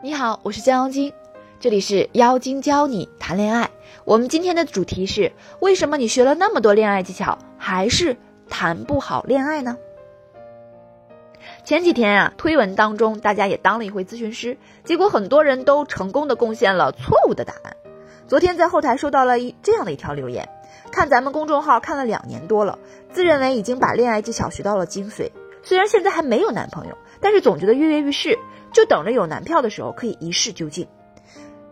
你好，我是江妖精，这里是妖精教你谈恋爱。我们今天的主题是：为什么你学了那么多恋爱技巧，还是谈不好恋爱呢？前几天啊，推文当中大家也当了一回咨询师，结果很多人都成功的贡献了错误的答案。昨天在后台收到了一这样的一条留言，看咱们公众号看了两年多了，自认为已经把恋爱技巧学到了精髓，虽然现在还没有男朋友，但是总觉得跃跃欲试。就等着有男票的时候可以一试究竟。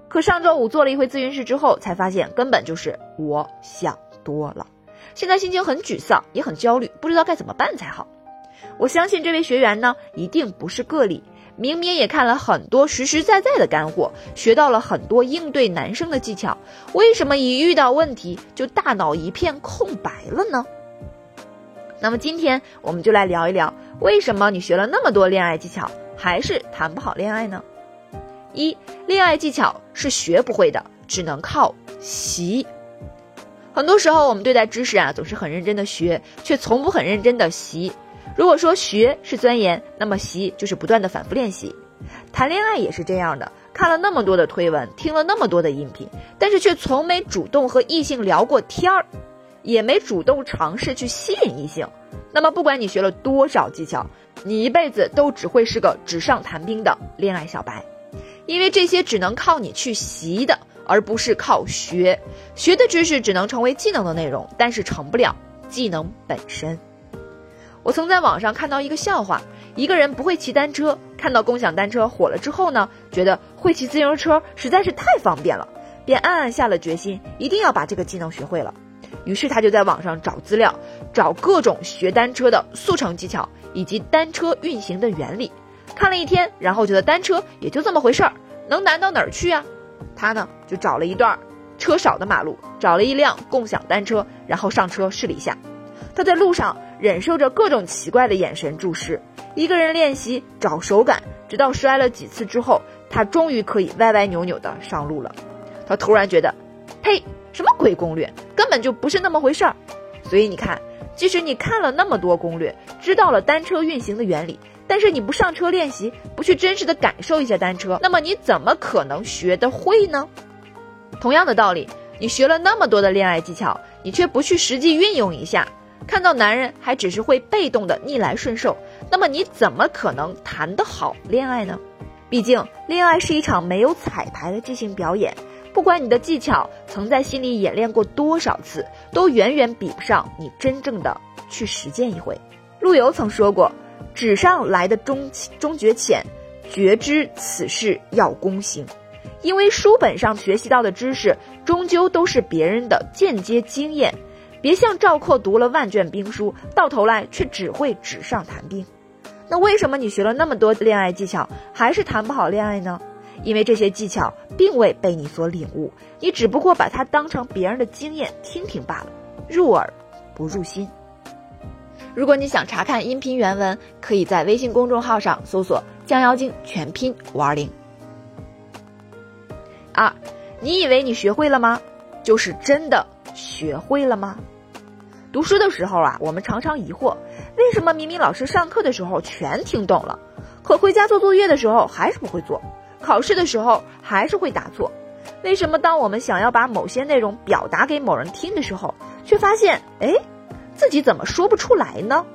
可上周五做了一回咨询师之后，才发现根本就是我想多了。现在心情很沮丧，也很焦虑，不知道该怎么办才好。我相信这位学员呢，一定不是个例。明明也看了很多实实在在的干货，学到了很多应对男生的技巧，为什么一遇到问题就大脑一片空白了呢？那么今天我们就来聊一聊，为什么你学了那么多恋爱技巧？还是谈不好恋爱呢？一，恋爱技巧是学不会的，只能靠习。很多时候我们对待知识啊，总是很认真的学，却从不很认真的习。如果说学是钻研，那么习就是不断的反复练习。谈恋爱也是这样的，看了那么多的推文，听了那么多的音频，但是却从没主动和异性聊过天儿，也没主动尝试去吸引异性。那么不管你学了多少技巧，你一辈子都只会是个纸上谈兵的恋爱小白，因为这些只能靠你去习的，而不是靠学。学的知识只能成为技能的内容，但是成不了技能本身。我曾在网上看到一个笑话：一个人不会骑单车，看到共享单车火了之后呢，觉得会骑自行车实在是太方便了，便暗暗下了决心，一定要把这个技能学会了。于是他就在网上找资料，找各种学单车的速成技巧。以及单车运行的原理，看了一天，然后觉得单车也就这么回事儿，能难到哪儿去啊？他呢就找了一段车少的马路，找了一辆共享单车，然后上车试了一下。他在路上忍受着各种奇怪的眼神注视，一个人练习找手感，直到摔了几次之后，他终于可以歪歪扭扭的上路了。他突然觉得，呸，什么鬼攻略，根本就不是那么回事儿。所以你看。即使你看了那么多攻略，知道了单车运行的原理，但是你不上车练习，不去真实的感受一下单车，那么你怎么可能学得会呢？同样的道理，你学了那么多的恋爱技巧，你却不去实际运用一下，看到男人还只是会被动的逆来顺受，那么你怎么可能谈得好恋爱呢？毕竟，恋爱是一场没有彩排的即兴表演。不管你的技巧曾在心里演练过多少次，都远远比不上你真正的去实践一回。陆游曾说过：“纸上来的终终觉浅，觉知此事要躬行。”因为书本上学习到的知识，终究都是别人的间接经验。别像赵括读了万卷兵书，到头来却只会纸上谈兵。那为什么你学了那么多恋爱技巧，还是谈不好恋爱呢？因为这些技巧并未被你所领悟，你只不过把它当成别人的经验听听罢了，入耳不入心。如果你想查看音频原文，可以在微信公众号上搜索“降妖精”全拼五二零。二，你以为你学会了吗？就是真的学会了吗？读书的时候啊，我们常常疑惑，为什么明明老师上课的时候全听懂了，可回家做作业的时候还是不会做？考试的时候还是会答错，为什么当我们想要把某些内容表达给某人听的时候，却发现哎，自己怎么说不出来呢？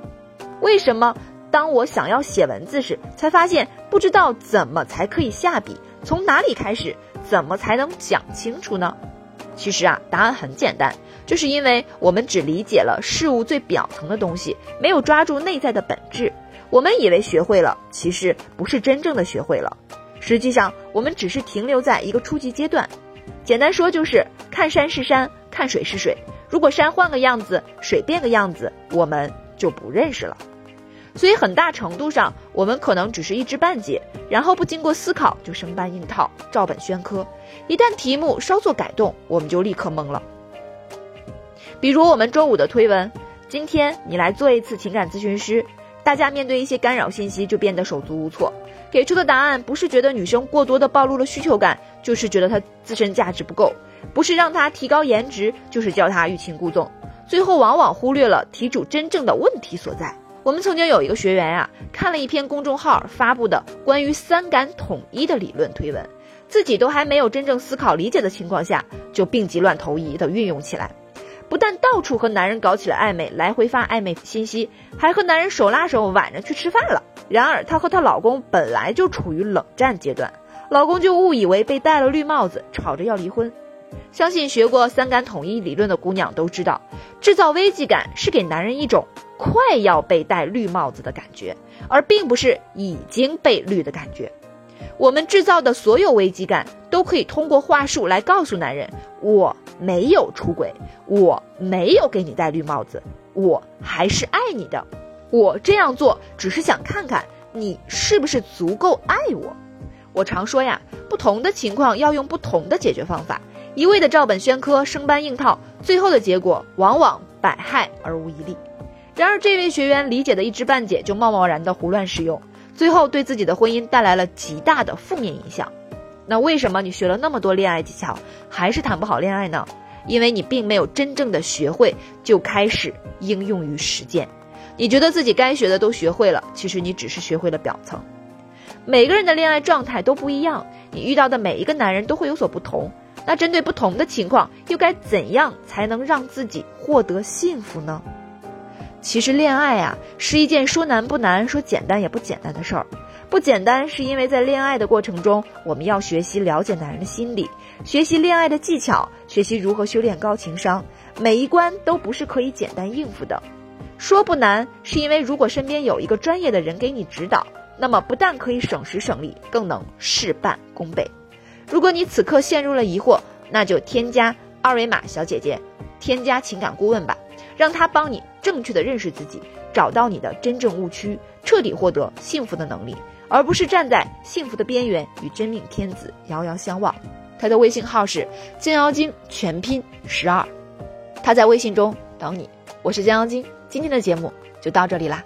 为什么当我想要写文字时，才发现不知道怎么才可以下笔，从哪里开始，怎么才能讲清楚呢？其实啊，答案很简单，就是因为我们只理解了事物最表层的东西，没有抓住内在的本质。我们以为学会了，其实不是真正的学会了。实际上，我们只是停留在一个初级阶段。简单说，就是看山是山，看水是水。如果山换个样子，水变个样子，我们就不认识了。所以，很大程度上，我们可能只是一知半解，然后不经过思考就生搬硬套、照本宣科。一旦题目稍作改动，我们就立刻懵了。比如我们周五的推文，今天你来做一次情感咨询师，大家面对一些干扰信息就变得手足无措。给出的答案不是觉得女生过多的暴露了需求感，就是觉得她自身价值不够；不是让她提高颜值，就是叫她欲擒故纵。最后往往忽略了题主真正的问题所在。我们曾经有一个学员呀，看了一篇公众号发布的关于三感统一的理论推文，自己都还没有真正思考理解的情况下，就病急乱投医的运用起来，不但到处和男人搞起了暧昧，来回发暧昧信息，还和男人手拉手晚上去吃饭了。然而，她和她老公本来就处于冷战阶段，老公就误以为被戴了绿帽子，吵着要离婚。相信学过三感统一理论的姑娘都知道，制造危机感是给男人一种。快要被戴绿帽子的感觉，而并不是已经被绿的感觉。我们制造的所有危机感，都可以通过话术来告诉男人：我没有出轨，我没有给你戴绿帽子，我还是爱你的。我这样做只是想看看你是不是足够爱我。我常说呀，不同的情况要用不同的解决方法，一味的照本宣科、生搬硬套，最后的结果往往百害而无一利。然而，这位学员理解的一知半解，就贸贸然的胡乱使用，最后对自己的婚姻带来了极大的负面影响。那为什么你学了那么多恋爱技巧，还是谈不好恋爱呢？因为你并没有真正的学会，就开始应用于实践。你觉得自己该学的都学会了，其实你只是学会了表层。每个人的恋爱状态都不一样，你遇到的每一个男人都会有所不同。那针对不同的情况，又该怎样才能让自己获得幸福呢？其实恋爱啊，是一件说难不难，说简单也不简单的事儿。不简单，是因为在恋爱的过程中，我们要学习了解男人的心理，学习恋爱的技巧，学习如何修炼高情商。每一关都不是可以简单应付的。说不难，是因为如果身边有一个专业的人给你指导，那么不但可以省时省力，更能事半功倍。如果你此刻陷入了疑惑，那就添加二维码小姐姐，添加情感顾问吧。让他帮你正确的认识自己，找到你的真正误区，彻底获得幸福的能力，而不是站在幸福的边缘与真命天子遥遥相望。他的微信号是江妖精全拼十二，他在微信中等你。我是江妖精，今天的节目就到这里啦。